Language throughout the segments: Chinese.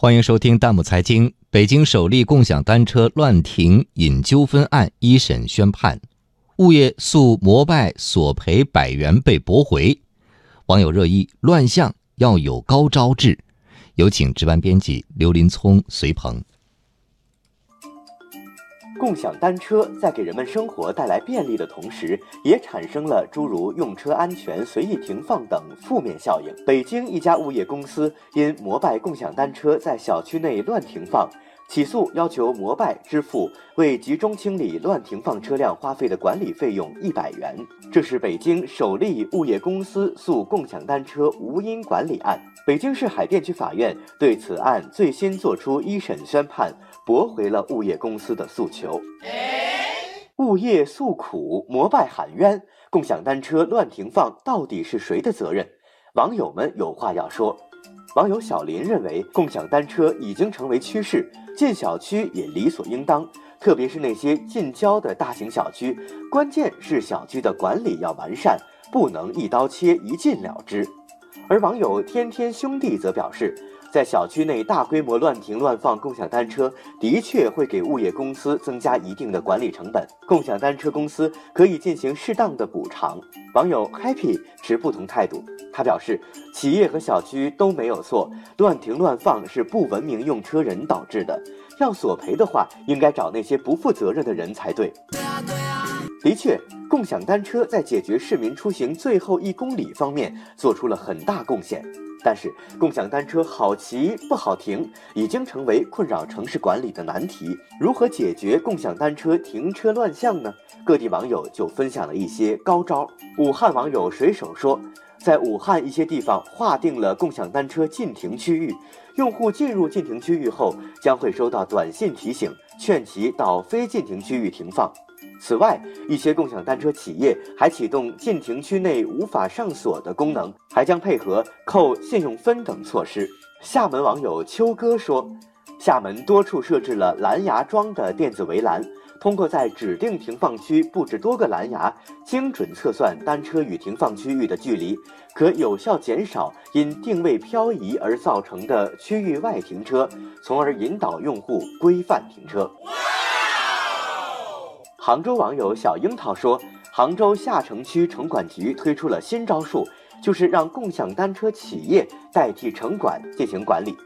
欢迎收听《弹幕财经》。北京首例共享单车乱停引纠纷案一审宣判，物业诉摩拜索赔百元被驳回。网友热议：乱象要有高招治。有请值班编辑刘林聪、隋鹏。共享单车在给人们生活带来便利的同时，也产生了诸如用车安全、随意停放等负面效应。北京一家物业公司因摩拜共享单车在小区内乱停放，起诉要求摩拜支付为集中清理乱停放车辆花费的管理费用一百元。这是北京首例物业公司诉共享单车无因管理案。北京市海淀区法院对此案最新作出一审宣判。驳回了物业公司的诉求，物业诉苦，摩拜喊冤，共享单车乱停放到底是谁的责任？网友们有话要说。网友小林认为，共享单车已经成为趋势，进小区也理所应当，特别是那些近郊的大型小区，关键是小区的管理要完善，不能一刀切一禁了之。而网友天天兄弟则表示。在小区内大规模乱停乱放共享单车，的确会给物业公司增加一定的管理成本。共享单车公司可以进行适当的补偿。网友 Happy 持不同态度，他表示，企业和小区都没有错，乱停乱放是不文明用车人导致的。要索赔的话，应该找那些不负责任的人才对。的确，共享单车在解决市民出行最后一公里方面做出了很大贡献。但是，共享单车好骑不好停，已经成为困扰城市管理的难题。如何解决共享单车停车乱象呢？各地网友就分享了一些高招。武汉网友水手说，在武汉一些地方划定了共享单车禁停区域，用户进入禁停区域后，将会收到短信提醒，劝其到非禁停区域停放。此外，一些共享单车企业还启动禁停区内无法上锁的功能，还将配合扣信用分等措施。厦门网友秋哥说，厦门多处设置了蓝牙装的电子围栏，通过在指定停放区布置多个蓝牙，精准测算单车与停放区域的距离，可有效减少因定位漂移而造成的区域外停车，从而引导用户规范停车。杭州网友小樱桃说：“杭州下城区城管局推出了新招数，就是让共享单车企业代替城管进行管理。”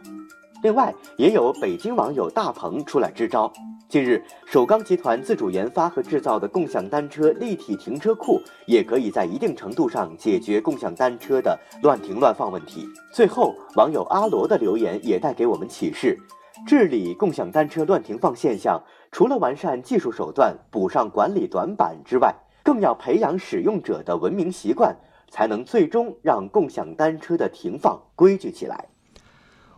另外，也有北京网友大鹏出来支招。近日，首钢集团自主研发和制造的共享单车立体停车库，也可以在一定程度上解决共享单车的乱停乱放问题。最后，网友阿罗的留言也带给我们启示。治理共享单车乱停放现象，除了完善技术手段、补上管理短板之外，更要培养使用者的文明习惯，才能最终让共享单车的停放规矩起来。